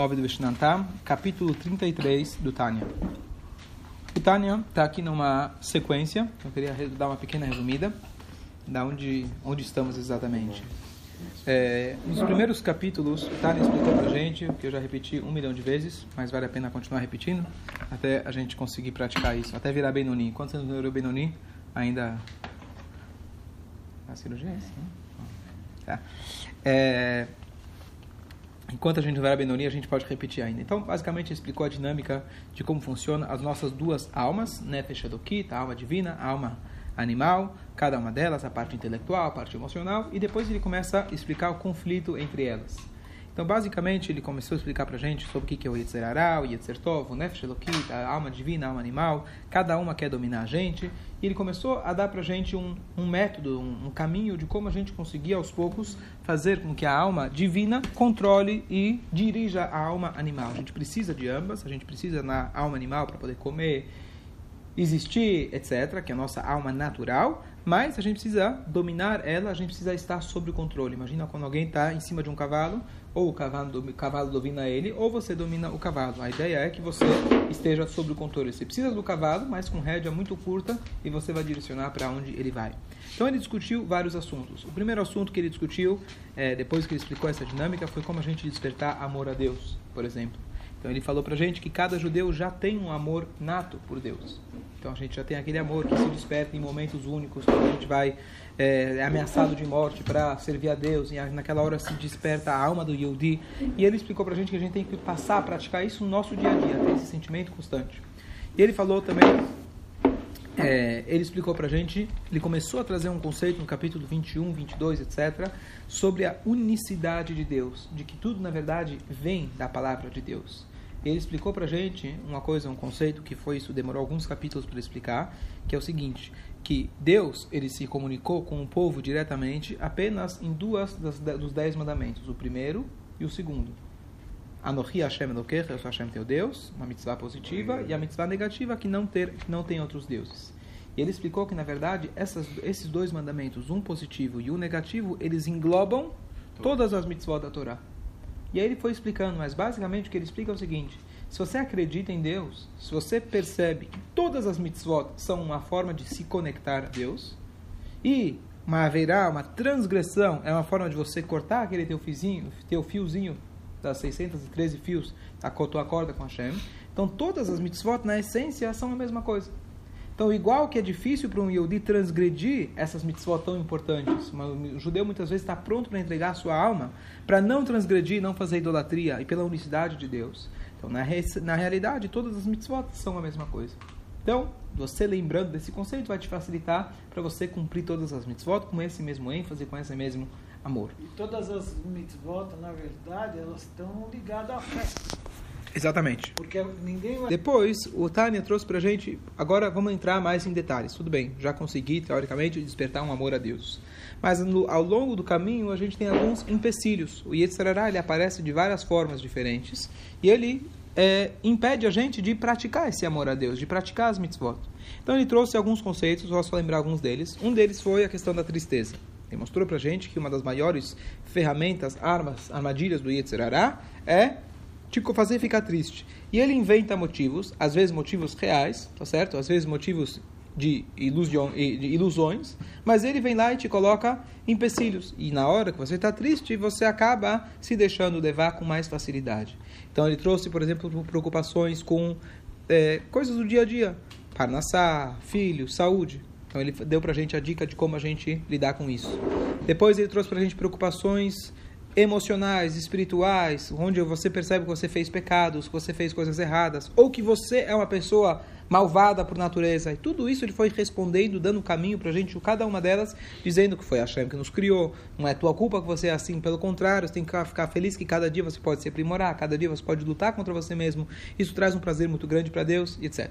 9 do Vishnantam, capítulo 33 do Tânia. O Tânia está aqui numa sequência, eu queria dar uma pequena resumida, da onde, onde estamos exatamente. É, nos primeiros capítulos, o Tânia explicou para a gente, que eu já repeti um milhão de vezes, mas vale a pena continuar repetindo, até a gente conseguir praticar isso, até virar Benoni. Você não virou Benoni, ainda... A cirurgia é essa, né? Tá. É, Enquanto a gente vai a Benoni, a gente pode repetir ainda. Então, basicamente, explicou a dinâmica de como funciona as nossas duas almas, Nefesh Adokit, a alma divina, a alma animal, cada uma delas, a parte intelectual, a parte emocional, e depois ele começa a explicar o conflito entre elas. Então, basicamente, ele começou a explicar para a gente sobre o que é o Yetzer Hará, o Yetzer Tov, o Nefesh a alma divina, a alma animal, cada uma quer dominar a gente, e ele começou a dar para a gente um, um método, um, um, caminho de como a gente conseguir, aos poucos, fazer com que a alma divina controle e dirija a alma animal. A gente precisa de ambas, a gente precisa na alma animal para poder comer, existir, etc., que é a nossa alma natural, mas a gente precisa dominar ela, a gente precisa estar sob o controle. Imagina quando alguém está em cima de um cavalo, ou o cavalo, o cavalo domina ele, ou você domina o cavalo. A ideia é que você esteja sob o controle. Você precisa do cavalo, mas com rédea muito curta, e você vai direcionar para onde ele vai. Então ele discutiu vários assuntos. O primeiro assunto que ele discutiu, é, depois que ele explicou essa dinâmica, foi como a gente despertar amor a Deus, por exemplo. Então ele falou para gente que cada judeu já tem um amor nato por Deus. Então a gente já tem aquele amor que se desperta em momentos únicos, quando a gente vai é ameaçado de morte para servir a Deus, e naquela hora se desperta a alma do Yehudi. E ele explicou para a gente que a gente tem que passar a praticar isso no nosso dia a dia, ter esse sentimento constante. E ele falou também, é, ele explicou para a gente, ele começou a trazer um conceito no capítulo 21, 22, etc., sobre a unicidade de Deus, de que tudo, na verdade, vem da palavra de Deus ele explicou para gente uma coisa, um conceito que foi isso demorou alguns capítulos para explicar, que é o seguinte, que Deus ele se comunicou com o povo diretamente apenas em duas das, dos dez mandamentos, o primeiro e o segundo. Anohi Hashem Elokecha, eu sou Hashem teu Deus, uma mitzvah positiva, e a mitzvah negativa que não ter que não tem outros deuses. E ele explicou que na verdade essas, esses dois mandamentos, um positivo e um negativo, eles englobam todas as mitzvot da Torá. E aí ele foi explicando, mas basicamente o que ele explica é o seguinte: se você acredita em Deus, se você percebe que todas as mitzvot são uma forma de se conectar a Deus, e uma haverá, uma transgressão, é uma forma de você cortar aquele teu fiozinho, teu fiozinho das 613 fios da tua corda com Hashem. Então todas as mitzvot, na essência, são a mesma coisa. Então, igual que é difícil para um Yehudi transgredir essas mitzvot tão importantes, o judeu muitas vezes está pronto para entregar a sua alma para não transgredir, não fazer idolatria e pela unicidade de Deus. Então, na, re, na realidade, todas as mitzvot são a mesma coisa. Então, você lembrando desse conceito vai te facilitar para você cumprir todas as mitzvot com esse mesmo ênfase, com esse mesmo amor. E todas as mitzvot, na verdade, elas estão ligadas à fé. Exatamente. Porque ninguém vai... Depois, o Tânia trouxe pra gente. Agora vamos entrar mais em detalhes. Tudo bem, já consegui, teoricamente, despertar um amor a Deus. Mas no, ao longo do caminho, a gente tem alguns empecilhos. O Yetzirará, ele aparece de várias formas diferentes. E ele é, impede a gente de praticar esse amor a Deus, de praticar as mitzvot. Então ele trouxe alguns conceitos, vou só lembrar alguns deles. Um deles foi a questão da tristeza. Ele mostrou pra gente que uma das maiores ferramentas, armas, armadilhas do Yetzirará é te fazer ficar triste. E ele inventa motivos, às vezes motivos reais, tá certo? Às vezes motivos de, ilusão, de ilusões, mas ele vem lá e te coloca empecilhos. E na hora que você está triste, você acaba se deixando levar com mais facilidade. Então ele trouxe, por exemplo, preocupações com é, coisas do dia a dia. Parnassá, filho, saúde. Então ele deu para a gente a dica de como a gente lidar com isso. Depois ele trouxe para a gente preocupações emocionais, espirituais, onde você percebe que você fez pecados, que você fez coisas erradas, ou que você é uma pessoa malvada por natureza. E tudo isso ele foi respondendo, dando caminho para a gente, cada uma delas, dizendo que foi a Hashem que nos criou, não é tua culpa que você é assim, pelo contrário, você tem que ficar feliz que cada dia você pode se aprimorar, cada dia você pode lutar contra você mesmo. Isso traz um prazer muito grande para Deus, etc.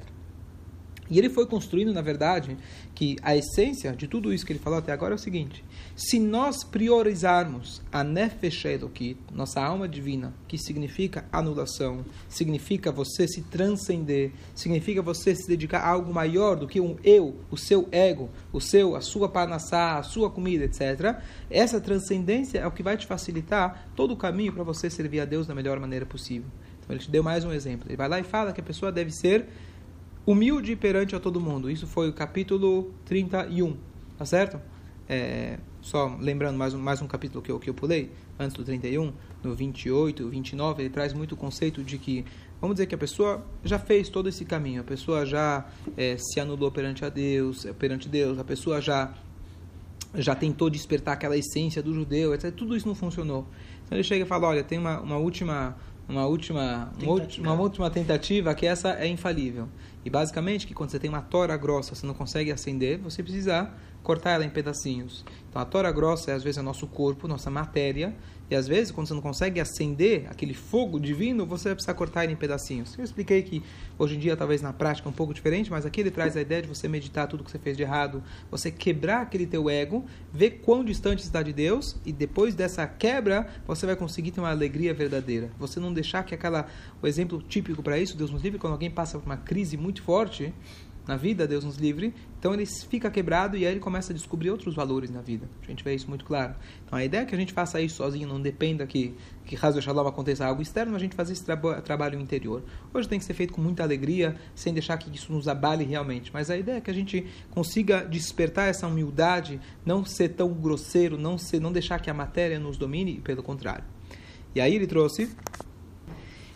E ele foi construindo, na verdade, que a essência de tudo isso que ele falou até agora é o seguinte: se nós priorizarmos a Nefesh Elokit, nossa alma divina, que significa anulação, significa você se transcender, significa você se dedicar a algo maior do que um eu, o seu ego, o seu, a sua panassá, a sua comida, etc. Essa transcendência é o que vai te facilitar todo o caminho para você servir a Deus da melhor maneira possível. Então ele te deu mais um exemplo. Ele vai lá e fala que a pessoa deve ser humilde perante a todo mundo. Isso foi o capítulo 31, tá certo? É, só lembrando mais um, mais um capítulo que eu, que eu pulei, antes do 31, no 28, 29, ele traz muito o conceito de que, vamos dizer que a pessoa já fez todo esse caminho, a pessoa já é, se anulou perante a Deus, perante Deus, a pessoa já já tentou despertar aquela essência do judeu, etc. Tudo isso não funcionou. Então ele chega e fala, olha, tem uma, uma última uma última, uma, uma última tentativa que essa é infalível. E basicamente que quando você tem uma tora grossa, você não consegue acender, você precisa cortar ela em pedacinhos. Então a tora grossa é às vezes é nosso corpo, nossa matéria, e às vezes quando você não consegue acender aquele fogo divino, você vai precisar cortar ele em pedacinhos. Eu expliquei que hoje em dia talvez na prática é um pouco diferente, mas aqui ele traz a ideia de você meditar tudo que você fez de errado, você quebrar aquele teu ego, ver quão distante está de Deus e depois dessa quebra, você vai conseguir ter uma alegria verdadeira. Você não deixar que aquela o exemplo típico para isso, Deus nos livre, quando alguém passa por uma crise muito forte, na vida, Deus nos livre, então ele fica quebrado e aí ele começa a descobrir outros valores na vida. A gente vê isso muito claro. Então a ideia é que a gente faça isso sozinho, não dependa que, que Hazel Shalom aconteça algo externo, a gente fazer esse traba trabalho interior. Hoje tem que ser feito com muita alegria, sem deixar que isso nos abale realmente. Mas a ideia é que a gente consiga despertar essa humildade, não ser tão grosseiro, não, ser, não deixar que a matéria nos domine, pelo contrário. E aí ele trouxe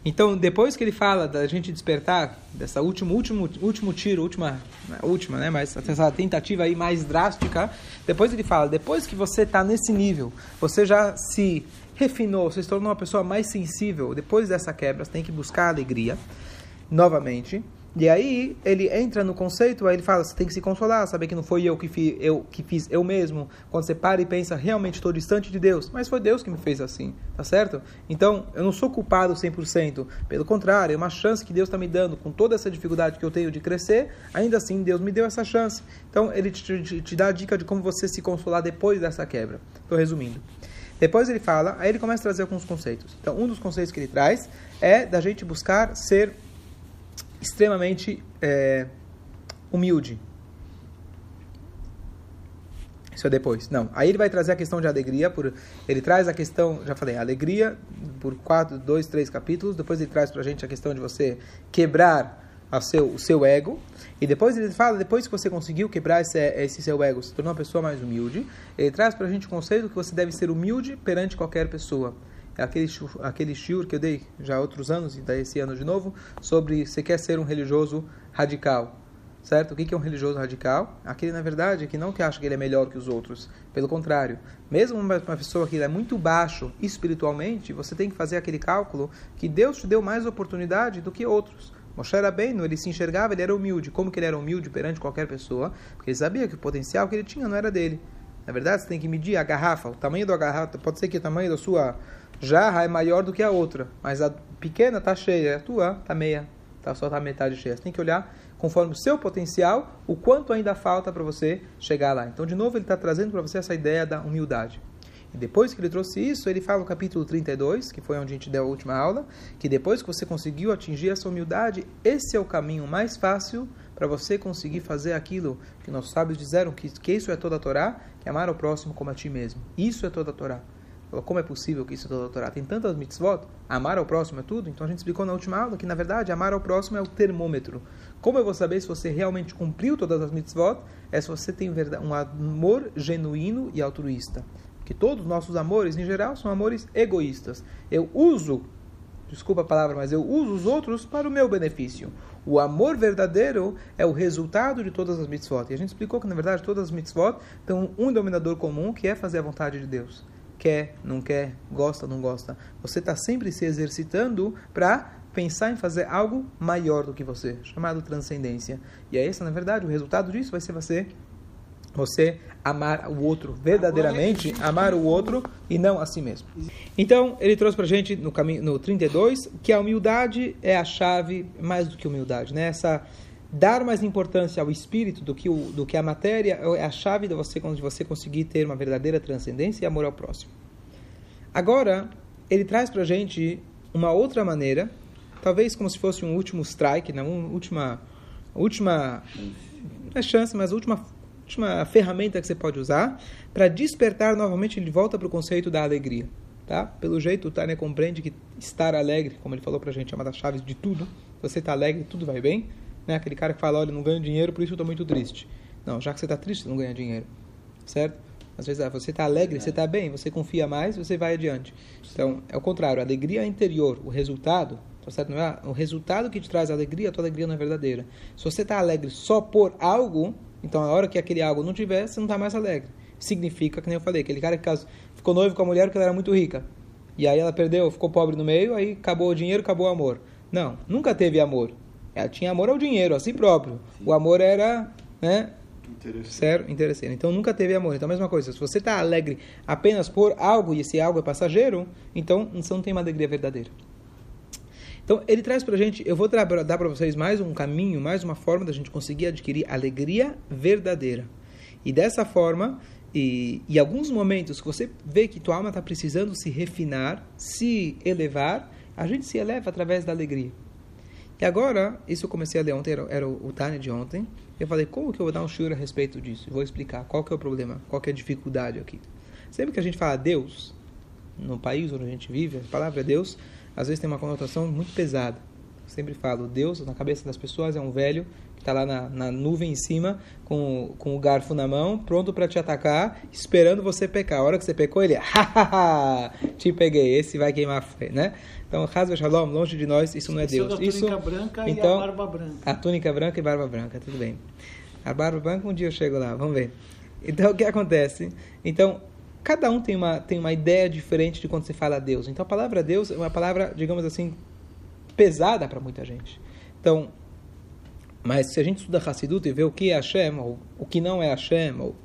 então, depois que ele fala da gente despertar, dessa último, último, último tiro, última, última, né, mas essa tentativa aí mais drástica, depois ele fala, depois que você está nesse nível, você já se refinou, você se tornou uma pessoa mais sensível, depois dessa quebra, você tem que buscar alegria, novamente, e aí ele entra no conceito, aí ele fala, você tem que se consolar, saber que não foi eu que, fiz eu que fiz eu mesmo. Quando você para e pensa, realmente estou distante de Deus, mas foi Deus que me fez assim, tá certo? Então, eu não sou culpado 100%, pelo contrário, é uma chance que Deus está me dando, com toda essa dificuldade que eu tenho de crescer, ainda assim Deus me deu essa chance. Então, ele te, te, te dá a dica de como você se consolar depois dessa quebra. Estou resumindo. Depois ele fala, aí ele começa a trazer alguns conceitos. Então, um dos conceitos que ele traz é da gente buscar ser extremamente é, humilde. Isso é depois. Não. Aí ele vai trazer a questão de alegria. Por, ele traz a questão, já falei, alegria por quatro, dois, três capítulos. Depois ele traz para a gente a questão de você quebrar a seu, o seu ego. E depois ele fala, depois que você conseguiu quebrar esse, esse seu ego, se tornou uma pessoa mais humilde, ele traz para a gente o conceito que você deve ser humilde perante qualquer pessoa. É aquele, aquele shiur que eu dei já há outros anos, e daí esse ano de novo, sobre se quer ser um religioso radical. Certo? O que é um religioso radical? Aquele, na verdade, que não que acha que ele é melhor que os outros. Pelo contrário, mesmo uma pessoa que é muito baixo espiritualmente, você tem que fazer aquele cálculo que Deus te deu mais oportunidade do que outros. Moshe era bem, ele se enxergava, ele era humilde. Como que ele era humilde perante qualquer pessoa? Porque ele sabia que o potencial que ele tinha não era dele. Na verdade, você tem que medir a garrafa, o tamanho da garrafa, pode ser que o tamanho da sua jarra é maior do que a outra, mas a pequena está cheia, a tua está meia, tá, só está metade cheia. Você tem que olhar conforme o seu potencial, o quanto ainda falta para você chegar lá. Então, de novo, ele está trazendo para você essa ideia da humildade. E depois que ele trouxe isso, ele fala no capítulo 32, que foi onde a gente deu a última aula, que depois que você conseguiu atingir essa humildade, esse é o caminho mais fácil para você conseguir fazer aquilo que nossos sábios disseram, que, que isso é toda a Torá, que amar o próximo como a ti mesmo. Isso é toda a Torá. Como é possível que isso é toda a Torá? Tem tantas mitzvot, amar ao próximo é tudo? Então a gente explicou na última aula que, na verdade, amar ao próximo é o termômetro. Como eu vou saber se você realmente cumpriu todas as mitzvot? É se você tem um amor genuíno e altruísta. Que todos os nossos amores, em geral, são amores egoístas. Eu uso, desculpa a palavra, mas eu uso os outros para o meu benefício. O amor verdadeiro é o resultado de todas as mitzvot. E a gente explicou que, na verdade, todas as mitzvot têm um denominador comum, que é fazer a vontade de Deus quer, não quer, gosta, não gosta. Você está sempre se exercitando para pensar em fazer algo maior do que você, chamado transcendência. E é esse, na verdade, o resultado disso vai ser você você amar o outro verdadeiramente, amar o outro e não a si mesmo. Então, ele trouxe para gente no caminho no 32 que a humildade é a chave mais do que humildade, né? Essa dar mais importância ao espírito do que, o, do que a matéria é a chave de você, de você conseguir ter uma verdadeira transcendência e amor ao próximo. Agora, ele traz para gente uma outra maneira, talvez como se fosse um último strike, né? uma última, última não é chance, mas última, última ferramenta que você pode usar para despertar novamente de volta para o conceito da alegria. Tá? Pelo jeito, o Tânia compreende que estar alegre, como ele falou para a gente, é uma das chaves de tudo. Você está alegre, tudo vai bem. Né? Aquele cara que fala, olha, não ganho dinheiro, por isso eu estou muito triste. Não, já que você está triste, você não ganha dinheiro. Certo? Às vezes ah, você está alegre, você está bem, você confia mais, você vai adiante. Então, é o contrário, a alegria interior, o resultado, tá certo? Não é o resultado que te traz alegria, a tua alegria não é verdadeira. Se você está alegre só por algo, então a hora que aquele algo não tiver, você não está mais alegre. Significa, que nem eu falei, aquele cara que ficou noivo com a mulher porque ela era muito rica. E aí ela perdeu, ficou pobre no meio, aí acabou o dinheiro, acabou o amor. Não, nunca teve amor. Ela tinha amor ao dinheiro, a si próprio. Sim. O amor era, né, Sério, interesseiro. Então nunca teve amor. Então a mesma coisa, se você está alegre apenas por algo e esse algo é passageiro, então você não tem uma alegria verdadeira. Então ele traz para a gente, eu vou dar para vocês mais um caminho, mais uma forma da gente conseguir adquirir alegria verdadeira. E dessa forma, e, em alguns momentos que você vê que tua alma está precisando se refinar, se elevar, a gente se eleva através da alegria. E agora, isso eu comecei a ler ontem, era, era o, Tânia de ontem. Eu falei, como que eu vou dar um shiur a respeito disso? vou explicar qual que é o problema, qual que é a dificuldade aqui. Sempre que a gente fala Deus, no país onde a gente vive, a palavra Deus, às vezes tem uma conotação muito pesada. Eu sempre falo, Deus, na cabeça das pessoas, é um velho que está lá na, na, nuvem em cima, com, com o garfo na mão, pronto para te atacar, esperando você pecar. A hora que você pecou, ele, hahaha, te peguei, esse vai queimar, né? Então, Hazve Shalom, longe de nós, isso não é Deus. A túnica isso, branca então, e a barba branca. A túnica branca e barba branca, tudo bem. A barba branca, um dia eu chego lá, vamos ver. Então, o que acontece? Então, cada um tem uma, tem uma ideia diferente de quando você fala Deus. Então, a palavra Deus é uma palavra, digamos assim, pesada para muita gente. Então, mas se a gente estuda Hassidut e vê o que é Hashem, ou o que não é Hashem, ou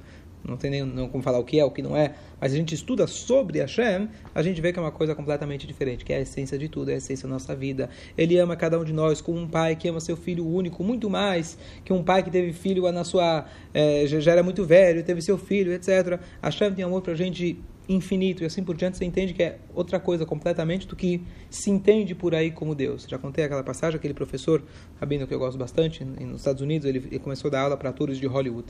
não tem nem não como falar o que é, o que não é, mas a gente estuda sobre Hashem, a gente vê que é uma coisa completamente diferente, que é a essência de tudo, é a essência da nossa vida. Ele ama cada um de nós como um pai que ama seu filho único, muito mais que um pai que teve filho na sua. É, já era muito velho, teve seu filho, etc. Hashem tem amor para a gente infinito e assim por diante, você entende que é outra coisa completamente do que se entende por aí como Deus. Já contei aquela passagem, aquele professor, rabino que eu gosto bastante, nos Estados Unidos, ele, ele começou a dar aula para atores de Hollywood.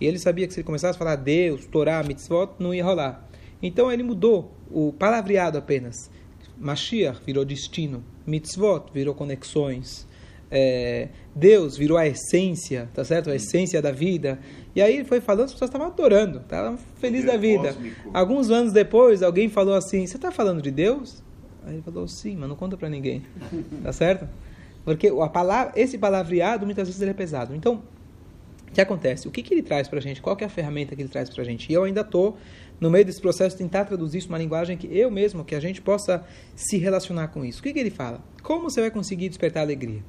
E ele sabia que se ele começasse a falar Deus, Torá, mitzvot, não ia rolar. Então ele mudou o palavreado apenas. Mashiach virou destino, mitzvot virou conexões, é, Deus virou a essência, tá certo? A essência da vida. E aí ele foi falando, as pessoas estavam adorando, estavam felizes da vida. Cósmico. Alguns anos depois, alguém falou assim: Você está falando de Deus? Aí ele falou: Sim, mas não conta para ninguém. tá certo? Porque a palavra, esse palavreado muitas vezes ele é pesado. Então, o que acontece? O que, que ele traz para a gente? Qual é a ferramenta que ele traz para a gente? E eu ainda estou no meio desse processo tentar traduzir isso uma linguagem que eu mesmo, que a gente possa se relacionar com isso. O que, que ele fala? Como você vai conseguir despertar alegria?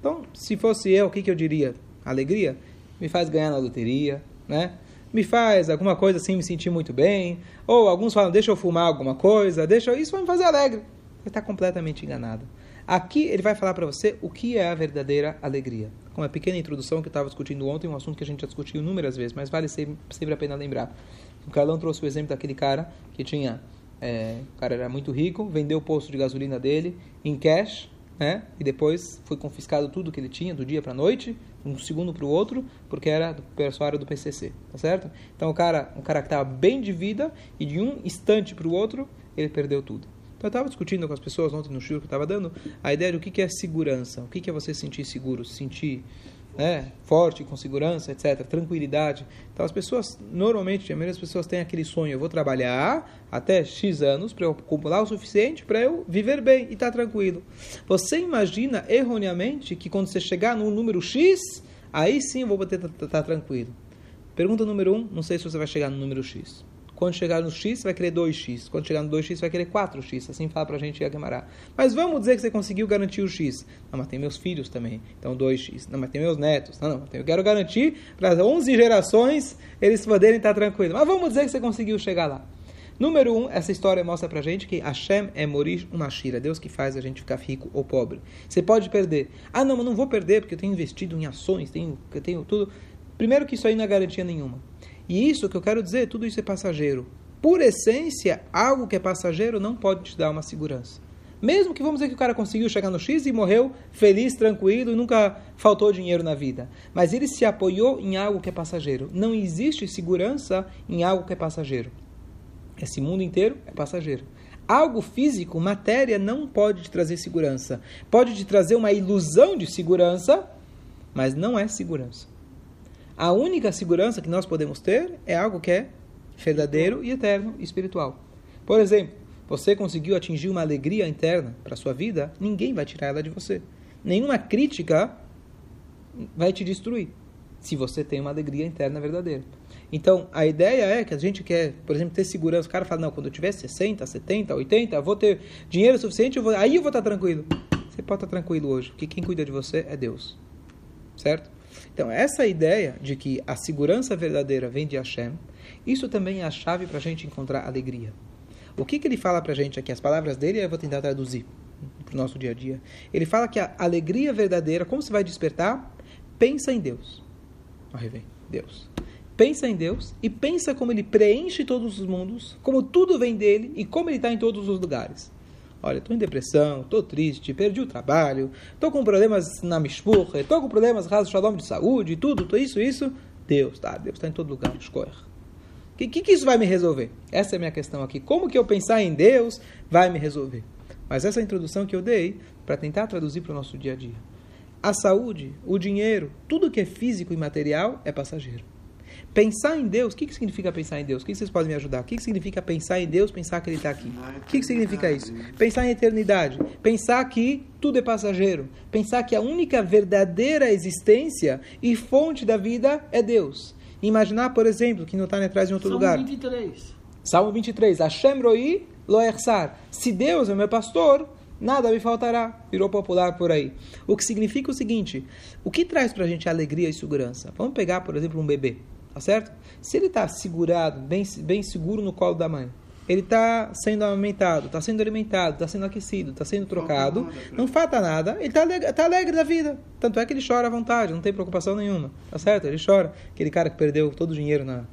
Então, se fosse eu, o que, que eu diria? Alegria? Me faz ganhar na loteria, né? Me faz alguma coisa assim, me sentir muito bem. Ou alguns falam, deixa eu fumar alguma coisa, deixa eu... Isso vai me fazer alegre. Você está completamente enganado. Aqui ele vai falar para você o que é a verdadeira alegria. Com uma pequena introdução que eu estava discutindo ontem, um assunto que a gente já discutiu inúmeras vezes, mas vale sempre, sempre a pena lembrar. O Carlão trouxe o exemplo daquele cara que tinha. É, o cara era muito rico, vendeu o posto de gasolina dele em cash, né? E depois foi confiscado tudo que ele tinha do dia para a noite, um segundo para o outro, porque era do pessoal do PCC, tá certo? Então o cara, um cara que estava bem de vida e de um instante para o outro ele perdeu tudo. Então eu estava discutindo com as pessoas ontem no show que eu estava dando a ideia do que é segurança, o que é você sentir seguro, sentir né, forte, com segurança, etc., tranquilidade. Então as pessoas, normalmente, a maioria das pessoas tem aquele sonho, eu vou trabalhar até X anos para eu acumular o suficiente para eu viver bem e estar tá tranquilo. Você imagina erroneamente que quando você chegar no número X, aí sim eu vou poder estar tá, tá tranquilo. Pergunta número 1, um, não sei se você vai chegar no número X. Quando chegar no x, vai querer 2x. Quando chegar no 2x, vai querer 4x. Assim fala para a gente a Gemara. Mas vamos dizer que você conseguiu garantir o x. Não, mas tem meus filhos também. Então 2x. Não, mas tem meus netos. Não, não. Eu quero garantir para 11 gerações eles poderem estar tranquilos. Mas vamos dizer que você conseguiu chegar lá. Número um, essa história mostra pra gente que Hashem é Morish Umashira, Deus que faz a gente ficar rico ou pobre. Você pode perder. Ah, não, mas não vou perder porque eu tenho investido em ações, tenho, eu tenho tudo. Primeiro que isso aí não é garantia nenhuma. E isso que eu quero dizer, tudo isso é passageiro. Por essência, algo que é passageiro não pode te dar uma segurança. Mesmo que vamos dizer que o cara conseguiu chegar no X e morreu feliz, tranquilo, e nunca faltou dinheiro na vida. Mas ele se apoiou em algo que é passageiro. Não existe segurança em algo que é passageiro. Esse mundo inteiro é passageiro. Algo físico, matéria, não pode te trazer segurança. Pode te trazer uma ilusão de segurança, mas não é segurança. A única segurança que nós podemos ter é algo que é verdadeiro e eterno, espiritual. Por exemplo, você conseguiu atingir uma alegria interna para sua vida, ninguém vai tirar ela de você. Nenhuma crítica vai te destruir, se você tem uma alegria interna verdadeira. Então, a ideia é que a gente quer, por exemplo, ter segurança. O cara fala, não, quando eu tiver 60, 70, 80, eu vou ter dinheiro suficiente, eu vou, aí eu vou estar tranquilo. Você pode estar tranquilo hoje, porque quem cuida de você é Deus. Certo? Então, essa ideia de que a segurança verdadeira vem de Hashem, isso também é a chave para a gente encontrar alegria. O que, que ele fala para a gente aqui? As palavras dele eu vou tentar traduzir para o nosso dia a dia. Ele fala que a alegria verdadeira, como se vai despertar? Pensa em Deus. Aí vem, Deus. Pensa em Deus e pensa como ele preenche todos os mundos, como tudo vem dele e como ele está em todos os lugares. Olha, estou em depressão, estou triste, perdi o trabalho, estou com problemas na mishpurra, estou com problemas raso shalom de saúde, tudo, tô isso, isso. Deus, tá, Deus está em todo lugar, escolha que, que, que isso vai me resolver? Essa é a minha questão aqui. Como que eu pensar em Deus vai me resolver? Mas essa é introdução que eu dei para tentar traduzir para o nosso dia a dia. A saúde, o dinheiro, tudo que é físico e material é passageiro. Pensar em Deus, o que, que significa pensar em Deus? O que, que vocês podem me ajudar? O que, que significa pensar em Deus, pensar que Ele está aqui? O que, que significa isso? Pensar em eternidade. Pensar que tudo é passageiro. Pensar que a única verdadeira existência e fonte da vida é Deus. Imaginar, por exemplo, que não está atrás em outro Salmo lugar. 23. Salmo 23. Hashem roi lo ersar. Se Deus é meu pastor, nada me faltará. Virou popular por aí. O que significa o seguinte: o que traz para a gente alegria e segurança? Vamos pegar, por exemplo, um bebê, tá certo? Se ele está segurado, bem, bem seguro no colo da mãe, ele está sendo amamentado, está sendo alimentado, está sendo aquecido, está sendo trocado, não falta nada, ele está alegre, tá alegre da vida. Tanto é que ele chora à vontade, não tem preocupação nenhuma, tá certo? Ele chora. Aquele cara que perdeu todo o dinheiro na,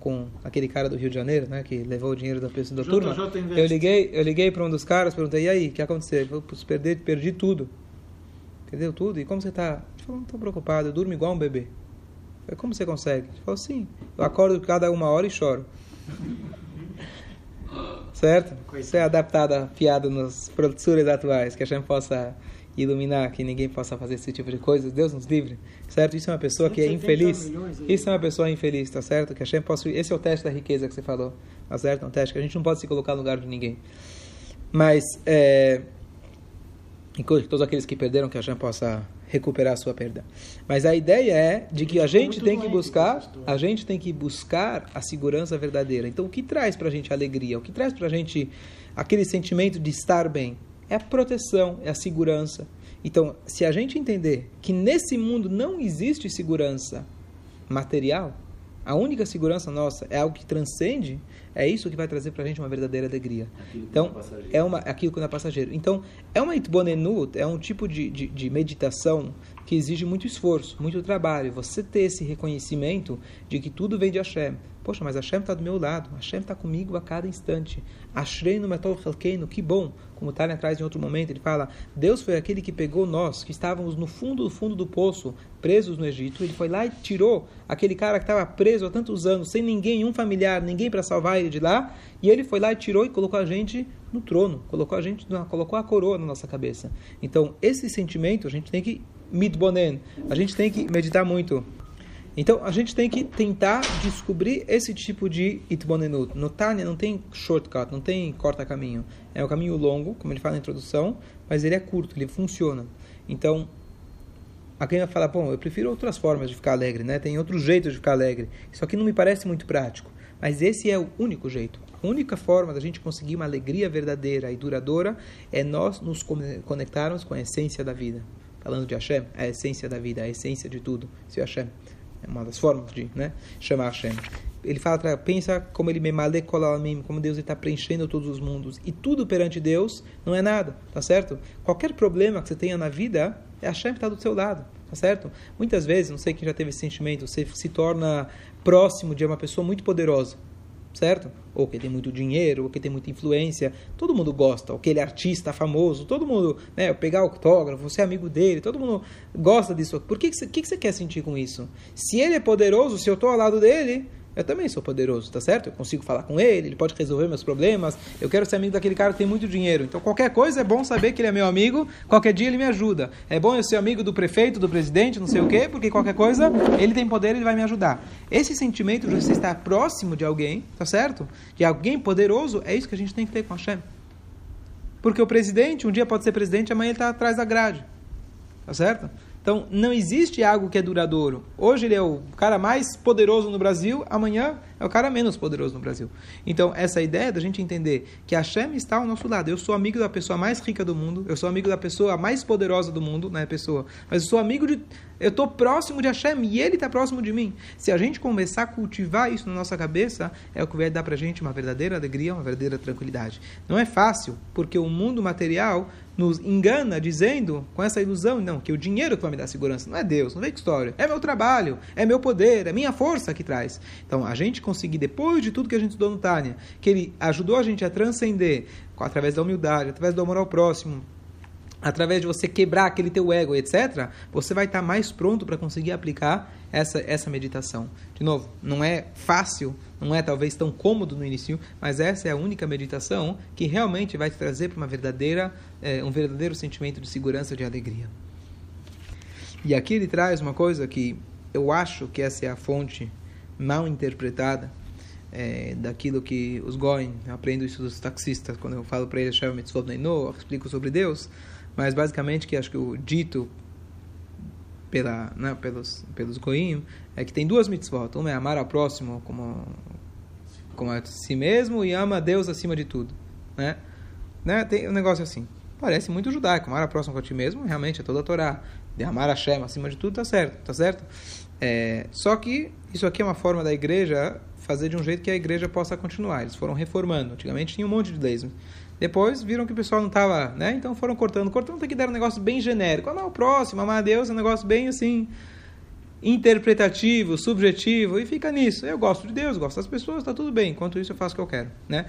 com aquele cara do Rio de Janeiro, né, que levou o dinheiro da pessoa da turma. Eu liguei, eu liguei para um dos caras, perguntei: "E aí, o que aconteceu?" Ele falou: perdi, perdi tudo." Perdeu tudo? E como você está? Ele falou: "Não estou preocupado, eu durmo igual um bebê." Eu falei, como você consegue? Ele falou: "Sim, eu acordo cada uma hora e choro." Certo? Isso é adaptado piada nas produções atuais, que a gente possa iluminar, que ninguém possa fazer esse tipo de coisa. Deus nos livre, certo? Isso é uma pessoa que é infeliz. Isso é uma pessoa infeliz, tá certo? Que a gente possa. Esse é o teste da riqueza que você falou, tá certo? É um teste que a gente não pode se colocar no lugar de ninguém. Mas, é, todos aqueles que perderam, que a gente possa recuperar a sua perda. Mas a ideia é de que a gente tem que buscar, a gente tem que buscar a segurança verdadeira. Então, o que traz para a gente alegria? O que traz para a gente aquele sentimento de estar bem? É a proteção, é a segurança. Então, se a gente entender que nesse mundo não existe segurança material, a única segurança nossa é algo que transcende, é isso que vai trazer para a gente uma verdadeira alegria. Aquilo então, é, é uma, aquilo que não é passageiro. Então, é uma itbonenut, é um tipo de, de, de, meditação que exige muito esforço, muito trabalho. Você ter esse reconhecimento de que tudo vem de Hashem. Poxa, mas Hashem está do meu lado, Hashem está comigo a cada instante. Ashrei no metal helkeino, que bom. Como ali atrás em outro momento, ele fala: Deus foi aquele que pegou nós, que estávamos no fundo do fundo do poço, presos no Egito. Ele foi lá e tirou aquele cara que estava preso há tantos anos, sem ninguém, um familiar, ninguém para salvar ele de lá. E ele foi lá e tirou e colocou a gente no trono, colocou a gente, colocou a coroa na nossa cabeça. Então, esse sentimento a gente tem que mitbonen, a gente tem que meditar muito. Então, a gente tem que tentar descobrir esse tipo de itbonenut. No Tânia não tem shortcut, não tem corta-caminho. É um caminho longo, como ele fala na introdução, mas ele é curto, ele funciona. Então, alguém vai falar, bom, eu prefiro outras formas de ficar alegre, né? Tem outros jeitos de ficar alegre. Isso aqui não me parece muito prático. Mas esse é o único jeito. A única forma da gente conseguir uma alegria verdadeira e duradoura é nós nos conectarmos com a essência da vida. Falando de Hashem, a essência da vida, a essência de tudo. Se Hashem é uma das formas de né, chamar Hashem. ele fala, pensa como ele memale kolamim, como Deus está preenchendo todos os mundos. E tudo perante Deus não é nada, tá certo? Qualquer problema que você tenha na vida, é Hashem que está do seu lado, tá certo? Muitas vezes, não sei quem já teve esse sentimento, você se torna próximo de uma pessoa muito poderosa certo? Ou que tem muito dinheiro, ou que tem muita influência, todo mundo gosta, ou que ele é artista famoso, todo mundo, né, pegar autógrafo, você é amigo dele, todo mundo gosta disso. Por que, que, você, que, que você quer sentir com isso? Se ele é poderoso, se eu estou ao lado dele, eu também sou poderoso, tá certo? Eu consigo falar com ele, ele pode resolver meus problemas. Eu quero ser amigo daquele cara que tem muito dinheiro. Então, qualquer coisa é bom saber que ele é meu amigo, qualquer dia ele me ajuda. É bom eu ser amigo do prefeito, do presidente, não sei o quê, porque qualquer coisa ele tem poder, ele vai me ajudar. Esse sentimento de você estar próximo de alguém, tá certo? De alguém poderoso, é isso que a gente tem que ter com a Hashem. Porque o presidente, um dia pode ser presidente, amanhã ele está atrás da grade. Tá certo? Então, não existe algo que é duradouro. Hoje ele é o cara mais poderoso no Brasil, amanhã é o cara menos poderoso no Brasil. Então, essa ideia da gente entender que a Hashem está ao nosso lado. Eu sou amigo da pessoa mais rica do mundo, eu sou amigo da pessoa mais poderosa do mundo, não é pessoa, mas eu sou amigo de. Eu estou próximo de Hashem e ele está próximo de mim. Se a gente começar a cultivar isso na nossa cabeça, é o que vai dar para gente uma verdadeira alegria, uma verdadeira tranquilidade. Não é fácil, porque o mundo material nos engana dizendo, com essa ilusão, não, que o dinheiro que vai me dar segurança não é Deus, não vem com história, é meu trabalho, é meu poder, é minha força que traz. Então, a gente conseguir, depois de tudo que a gente estudou no Tânia, que ele ajudou a gente a transcender através da humildade, através do amor ao próximo, através de você quebrar aquele teu ego, etc., você vai estar mais pronto para conseguir aplicar essa, essa meditação. De novo, não é fácil, não é talvez tão cômodo no início, mas essa é a única meditação que realmente vai te trazer para uma verdadeira, é, um verdadeiro sentimento de segurança, de alegria. E aqui ele traz uma coisa que eu acho que essa é a fonte mal interpretada é, daquilo que os Goin, eu aprendo isso dos taxistas, quando eu falo para eles, Mitzvot Neino, explico sobre Deus, mas basicamente que acho que o dito pela, né, pelos, pelos Goim é que tem duas mitzvot, uma é amar ao próximo como, como a si mesmo e ama a Deus acima de tudo, né? né? Tem um negócio assim, parece muito judaico, amar ao próximo com a ti mesmo, realmente é toda a Torá, de amar a Shem acima de tudo, tá certo, tá certo? É, só que isso aqui é uma forma da igreja fazer de um jeito que a igreja possa continuar. Eles foram reformando. Antigamente tinha um monte de leis. Depois viram que o pessoal não estava, né? Então foram cortando, cortando até que deram um negócio bem genérico. Ah, não, o próximo, amar a Deus é um negócio bem assim, interpretativo, subjetivo, e fica nisso. Eu gosto de Deus, gosto das pessoas, está tudo bem. Enquanto isso eu faço o que eu quero, né?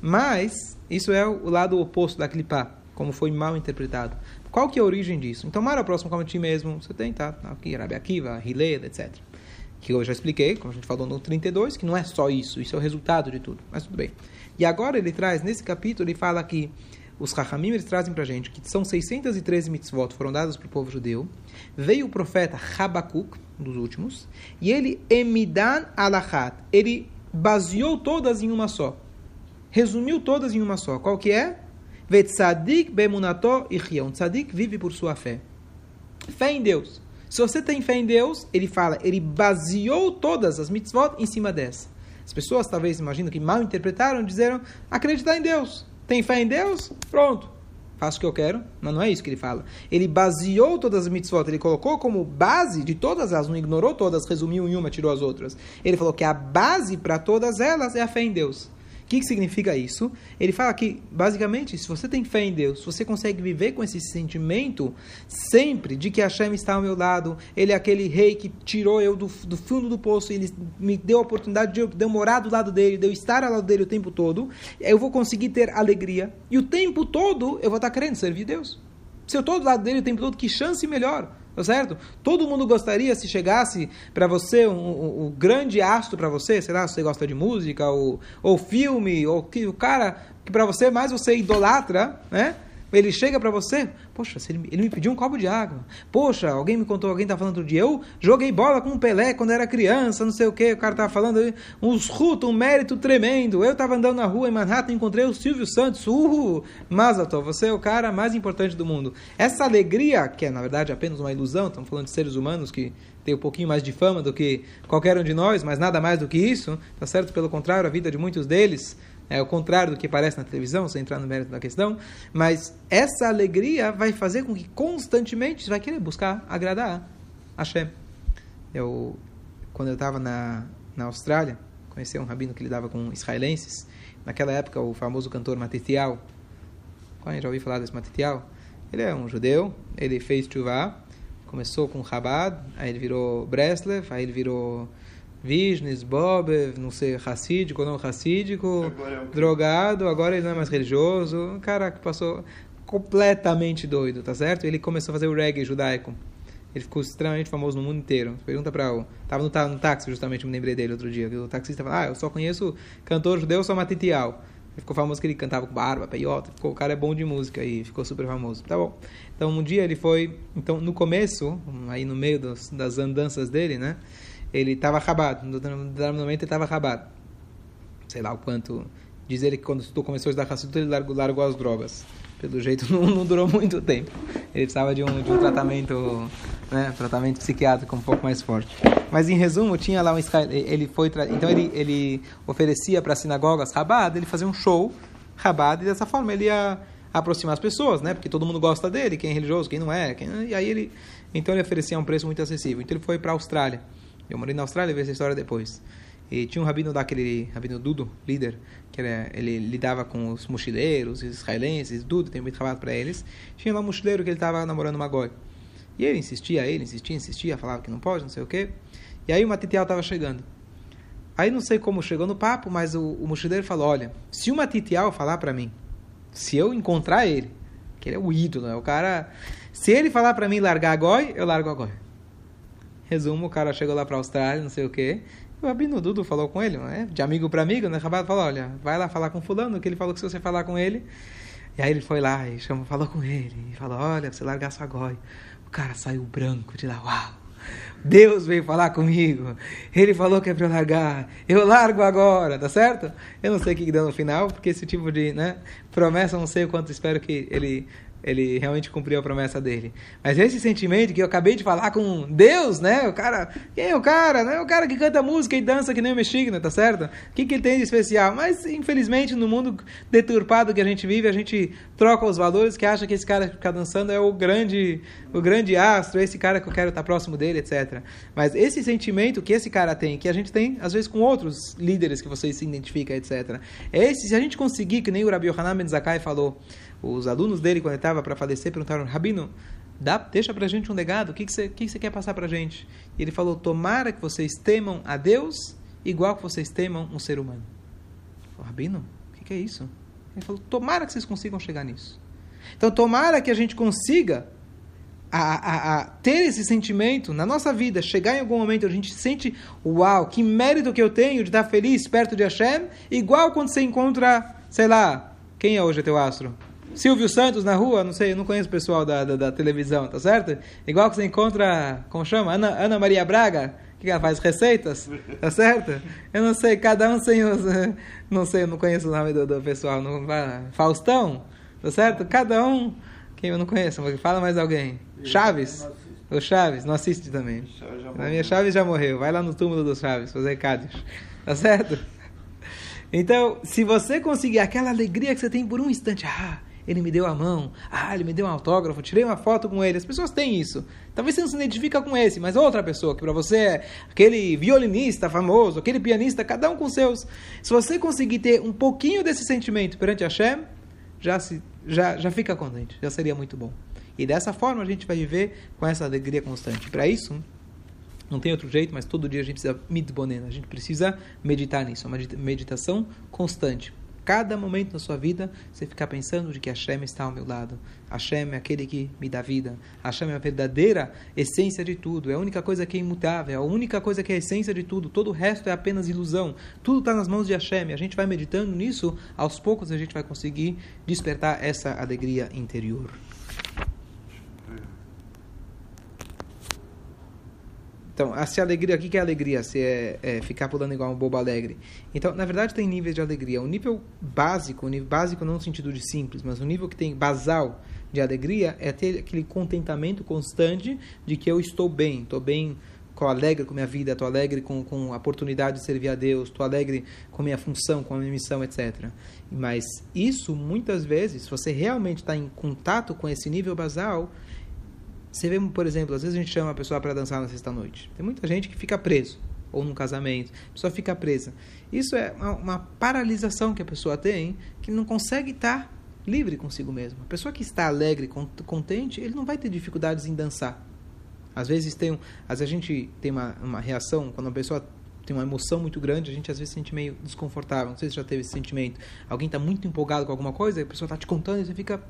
Mas isso é o lado oposto da clipá, como foi mal interpretado. Qual que é a origem disso? Então, amar ao próximo como a ti mesmo, você tem, tá? Aqui, Rabi Akiva, Hileda, etc que eu já expliquei, como a gente falou no 32, que não é só isso, isso é o resultado de tudo, mas tudo bem. E agora ele traz, nesse capítulo, ele fala que os Rahamim eles trazem para gente que são 613 mitzvot foram dadas para o povo judeu. Veio o profeta Habakkuk, um dos últimos, e ele emidan alachat, ele baseou todas em uma só. Resumiu todas em uma só. Qual que é? Vetzadik bemunato Um tzadik vive por sua fé. Fé em Deus. Se você tem fé em Deus, ele fala, ele baseou todas as mitzvot em cima dessa. As pessoas talvez imaginam que mal interpretaram, disseram acreditar em Deus. Tem fé em Deus? Pronto. Faço o que eu quero, mas não é isso que ele fala. Ele baseou todas as mitzvot, ele colocou como base de todas elas, não ignorou todas, resumiu em uma, tirou as outras. Ele falou que a base para todas elas é a fé em Deus que, que significa isso? Ele fala que, basicamente, se você tem fé em Deus, se você consegue viver com esse sentimento sempre de que Hashem está ao meu lado, Ele é aquele rei que tirou eu do, do fundo do poço, Ele me deu a oportunidade de eu, de eu morar do lado dele, de eu estar ao lado dele o tempo todo, eu vou conseguir ter alegria. E o tempo todo eu vou estar querendo servir Deus. Se eu estou do lado dele o tempo todo, que chance melhor. Tá certo? Todo mundo gostaria se chegasse para você um, um, um, grande astro para você, sei lá, se você gosta de música ou, ou filme, ou que o cara que para você mais você idolatra, né? Ele chega para você, poxa, ele, ele, me pediu um copo de água. Poxa, alguém me contou, alguém tá falando outro dia, eu joguei bola com o Pelé quando era criança, não sei o que, o cara tava falando uns ruto, um mérito tremendo. Eu tava andando na rua em Manhattan, encontrei o Silvio Santos, uh, Mazato, você é o cara mais importante do mundo. Essa alegria, que é na verdade apenas uma ilusão, estamos falando de seres humanos que tem um pouquinho mais de fama do que qualquer um de nós, mas nada mais do que isso, tá certo? Pelo contrário, a vida de muitos deles é o contrário do que parece na televisão, sem entrar no mérito da questão, mas essa alegria vai fazer com que constantemente você vai querer buscar agradar a Hashem. Eu, quando eu estava na, na Austrália, conheceu um rabino que lidava com israelenses. Naquela época, o famoso cantor Matitial, qual já ouviu falar desse Matitial? Ele é um judeu, ele fez chuvá, começou com Chabad, aí ele virou Breslev, aí ele virou Vishnis, Bobev, não sei, racídico ou não racídico, agora é drogado, agora ele não é mais religioso, um cara que passou completamente doido, tá certo? Ele começou a fazer o reggae judaico. Ele ficou extremamente famoso no mundo inteiro. Pergunta para o. Tava no, no táxi, justamente, me lembrei dele outro dia. O taxista falou: Ah, eu só conheço cantor judeu, só Matitial. Ele ficou famoso que ele cantava com barba, peiota. Ficou, o cara é bom de música e ficou super famoso. Tá bom. Então, um dia ele foi. Então, no começo, aí no meio dos, das andanças dele, né? Ele estava acabado. No dado momento, ele estava acabado. Sei lá o quanto. Diz ele que quando começou a estudar Hassidut, ele largou, largou as drogas pelo jeito não, não, durou muito tempo. Ele precisava de um, de um tratamento, né, tratamento psiquiátrico um pouco mais forte. Mas em resumo, tinha lá um Israel, ele foi, então ele, ele oferecia para sinagogas Rabad, ele fazia um show Rabad e dessa forma ele ia aproximar as pessoas, né? Porque todo mundo gosta dele, quem é religioso, quem não é, quem, e aí ele, então ele oferecia um preço muito acessível. Então ele foi para a Austrália. Eu morei na Austrália e vi essa história depois. E tinha um rabino daquele, rabino Dudo, líder, que era, ele lidava com os mochileiros, os israelenses, Dudo, tem muito trabalho para eles. Tinha lá um mochileiro que ele estava namorando uma goi. E ele insistia, ele insistia, insistia, falava que não pode, não sei o quê. E aí o Matitial estava chegando. Aí não sei como chegou no papo, mas o, o mochileiro falou: Olha, se o Matitial falar para mim, se eu encontrar ele, que ele é o ídolo, é o cara. Se ele falar para mim largar a goi, eu largo a goi. Resumo: o cara chegou lá para a Austrália, não sei o quê. O Abino Dudu falou com ele, né? de amigo para amigo, né? Rabat falou, olha, vai lá falar com fulano, que ele falou que se você falar com ele... E aí ele foi lá e chamou, falou com ele, e falou, olha, você largar sua goi. O cara saiu branco de lá, uau! Deus veio falar comigo. Ele falou que é para eu largar. Eu largo agora, tá certo? Eu não sei o que deu no final, porque esse tipo de né, promessa, eu não sei o quanto espero que ele ele realmente cumpriu a promessa dele. Mas esse sentimento que eu acabei de falar com Deus, né? O cara, quem é o cara? Não é o cara que canta música e dança que nem o Mexigna, tá certo? O que, que ele tem de especial? Mas, infelizmente, no mundo deturpado que a gente vive, a gente troca os valores que acha que esse cara que fica dançando é o grande, o grande astro, esse cara que eu quero estar próximo dele, etc. Mas esse sentimento que esse cara tem, que a gente tem, às vezes, com outros líderes que vocês se identificam, etc. É esse, se a gente conseguir, que nem o Rabi Yohanan Ben Zakai falou, os alunos dele, quando ele estava para falecer, perguntaram: Rabino, dá, deixa para gente um legado, o que, que, você, que, que você quer passar para gente? E ele falou: Tomara que vocês temam a Deus igual que vocês temam um ser humano. Rabino, o que, que é isso? Ele falou: Tomara que vocês consigam chegar nisso. Então, tomara que a gente consiga a, a, a, ter esse sentimento na nossa vida, chegar em algum momento a gente sente, uau, que mérito que eu tenho de estar feliz perto de Hashem, igual quando você encontra, sei lá, quem é hoje teu astro? Silvio Santos na rua, não sei, eu não conheço o pessoal da, da, da, televisão, tá certo? Igual que você encontra, como chama? Ana, Ana Maria Braga, que ela faz receitas, tá certo? Eu não sei, cada um sem os. Não sei, eu não conheço o nome do, do pessoal. Não, Faustão, tá certo? Cada um. Quem eu não conheço, fala mais alguém. Chaves. O Chaves, não assiste também. A minha Chaves já morreu. Vai lá no túmulo dos Chaves fazer cádios. Tá certo? Então, se você conseguir aquela alegria que você tem por um instante, ah, ele me deu a mão, ah, ele me deu um autógrafo, tirei uma foto com ele. As pessoas têm isso. Talvez você não se identifica com esse, mas outra pessoa que para você é aquele violinista famoso, aquele pianista, cada um com seus. Se você conseguir ter um pouquinho desse sentimento perante Hashem, já se já já fica contente, já seria muito bom. E dessa forma a gente vai viver com essa alegria constante. Para isso, não tem outro jeito, mas todo dia a gente precisa a gente precisa meditar nisso, uma meditação constante cada momento da sua vida, você ficar pensando de que Hashem está ao meu lado. Hashem é aquele que me dá vida. Hashem é a verdadeira essência de tudo. É a única coisa que é imutável. É a única coisa que é a essência de tudo. Todo o resto é apenas ilusão. Tudo está nas mãos de Hashem. A gente vai meditando nisso, aos poucos a gente vai conseguir despertar essa alegria interior. Então, se alegria, o que é alegria? Se é, é, ficar pulando igual um bobo alegre. Então, na verdade, tem níveis de alegria. O nível básico, o nível básico não no sentido de simples, mas o nível que tem basal de alegria é ter aquele contentamento constante de que eu estou bem, estou bem, estou alegre com minha vida, estou alegre com, com a oportunidade de servir a Deus, estou alegre com minha função, com a minha missão, etc. Mas isso, muitas vezes, se você realmente está em contato com esse nível basal, você vê, por exemplo, às vezes a gente chama a pessoa para dançar na sexta-noite. Tem muita gente que fica preso. ou num casamento. A pessoa fica presa. Isso é uma, uma paralisação que a pessoa tem, que não consegue estar livre consigo mesmo. A pessoa que está alegre, contente, ele não vai ter dificuldades em dançar. Às vezes tem um, às vezes a gente tem uma, uma reação quando a pessoa tem uma emoção muito grande, a gente às vezes se sente meio desconfortável. Não sei se já teve esse sentimento. Alguém está muito empolgado com alguma coisa, a pessoa está te contando e você fica.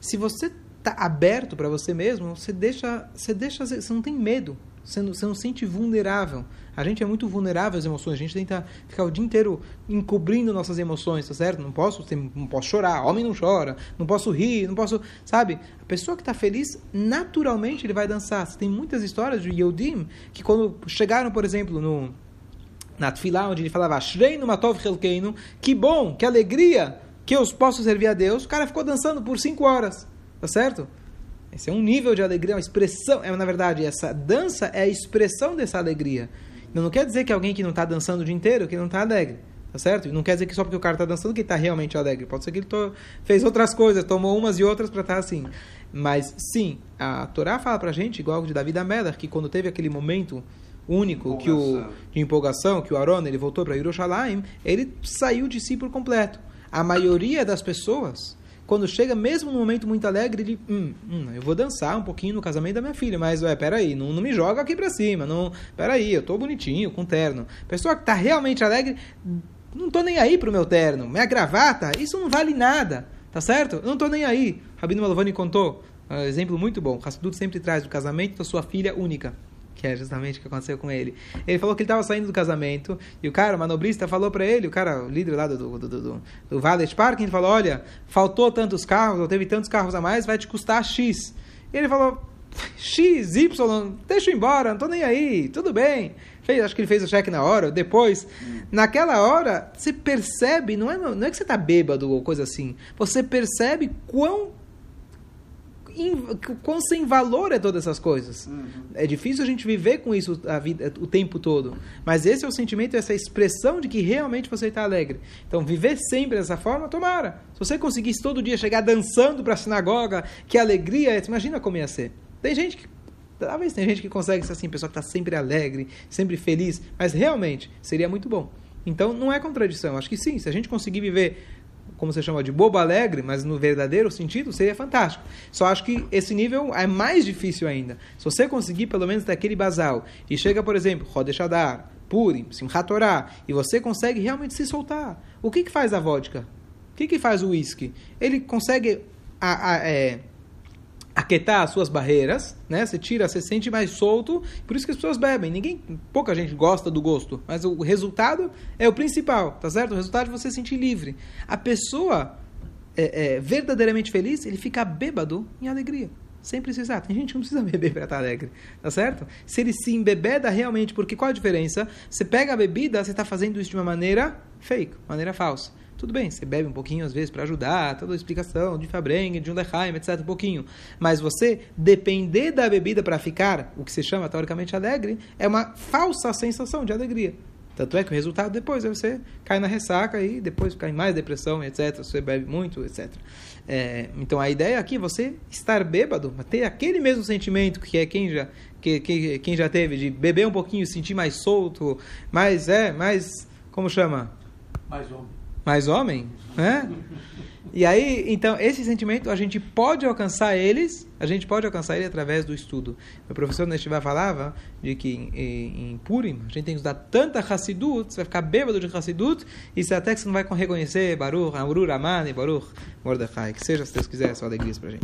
Se você está aberto para você mesmo, você deixa, você deixa, você não tem medo, você não, você não sente vulnerável. A gente é muito vulnerável às emoções, a gente tenta ficar o dia inteiro encobrindo nossas emoções, tá certo? Não posso, não posso chorar, homem não chora, não posso rir, não posso, sabe? A pessoa que está feliz, naturalmente ele vai dançar. Você tem muitas histórias de Yodim que quando chegaram, por exemplo, no na Tfilá, onde ele falava Shreinu Matov Helkeinu, que bom, que alegria que eu posso servir a Deus, o cara ficou dançando por cinco horas, tá certo? Esse é um nível de alegria, uma expressão, é na verdade, essa dança é a expressão dessa alegria. Não, não quer dizer que alguém que não está dançando o dia inteiro, que não está alegre, tá certo? E não quer dizer que só porque o cara está dançando que ele está realmente alegre. Pode ser que ele to, fez outras coisas, tomou umas e outras para estar tá assim. Mas sim, a Torá fala para gente, igual de Davi Amelach, que quando teve aquele momento único que o, de empolgação, que o Aaron ele voltou para Jerusalém, ele saiu de si por completo. A maioria das pessoas, quando chega mesmo num momento muito alegre, ele, hum, hum, eu vou dançar um pouquinho no casamento da minha filha, mas, ué, peraí, não, não me joga aqui para cima, não, peraí, eu tô bonitinho, com terno. Pessoa que está realmente alegre, não tô nem aí pro meu terno, minha gravata, isso não vale nada, tá certo? Eu não tô nem aí. Rabino Malovani contou, um exemplo muito bom, Hassidut sempre traz do casamento da sua filha única que é justamente o que aconteceu com ele. Ele falou que ele estava saindo do casamento e o cara, o manobrista, falou para ele, o cara, o líder lá do, do, do, do, do Valet Parking, ele falou: Olha, faltou tantos carros, ou teve tantos carros a mais, vai te custar X. E ele falou: X, Y, deixa eu embora, não tô nem aí, tudo bem. Fez, acho que ele fez o cheque na hora, depois. Naquela hora, você percebe, não é, não é que você está bêbado ou coisa assim, você percebe quão quão sem valor é todas essas coisas. Uhum. É difícil a gente viver com isso a vida, o tempo todo. Mas esse é o sentimento, essa expressão de que realmente você está alegre. Então, viver sempre dessa forma, tomara. Se você conseguisse todo dia chegar dançando para a sinagoga, que alegria, imagina como ia ser. Tem gente que Talvez tem gente que consegue ser assim, pessoa que está sempre alegre, sempre feliz, mas realmente seria muito bom. Então não é contradição. Acho que sim, se a gente conseguir viver como você chama de bobo alegre, mas no verdadeiro sentido, seria fantástico. Só acho que esse nível é mais difícil ainda. Se você conseguir pelo menos daquele basal e chega, por exemplo, Rodeshadar, Purim, Simchat Torah, e você consegue realmente se soltar. O que, que faz a vodka? O que, que faz o whisky? Ele consegue a, a, é, aquietar as suas barreiras, né? Você tira, você sente mais solto, por isso que as pessoas bebem. Ninguém, pouca gente gosta do gosto, mas o resultado é o principal, tá certo? O resultado é você se sentir livre. A pessoa é, é, verdadeiramente feliz, ele fica bêbado em alegria. Sem precisar. Tem gente que não precisa beber para estar alegre, tá certo? Se ele se embebeda realmente, porque qual a diferença? Você pega a bebida, você está fazendo isso de uma maneira fake, maneira falsa. Tudo bem, você bebe um pouquinho às vezes para ajudar, toda a explicação de Fabrengue, de um etc, um pouquinho. Mas você depender da bebida para ficar, o que se chama teoricamente alegre, é uma falsa sensação de alegria. Tanto é que o resultado depois é você cai na ressaca e depois cai mais depressão, etc. Você bebe muito, etc. É, então a ideia aqui é você estar bêbado, ter aquele mesmo sentimento que é quem já, que, que, quem já teve, de beber um pouquinho, sentir mais solto, mais, é, mais, como chama? Mais homem mais homem, né? E aí, então, esse sentimento a gente pode alcançar eles, a gente pode alcançar ele através do estudo. O professor Nestivá falava de que em, em Purim a gente tem que usar tanta Hassidut, você vai ficar bêbado de Hassidut, e você até que você não vai reconhecer Baruch, Amrur, Amani, Baruch, Mordecai. Que seja, se Deus quiser, só alegria para a gente.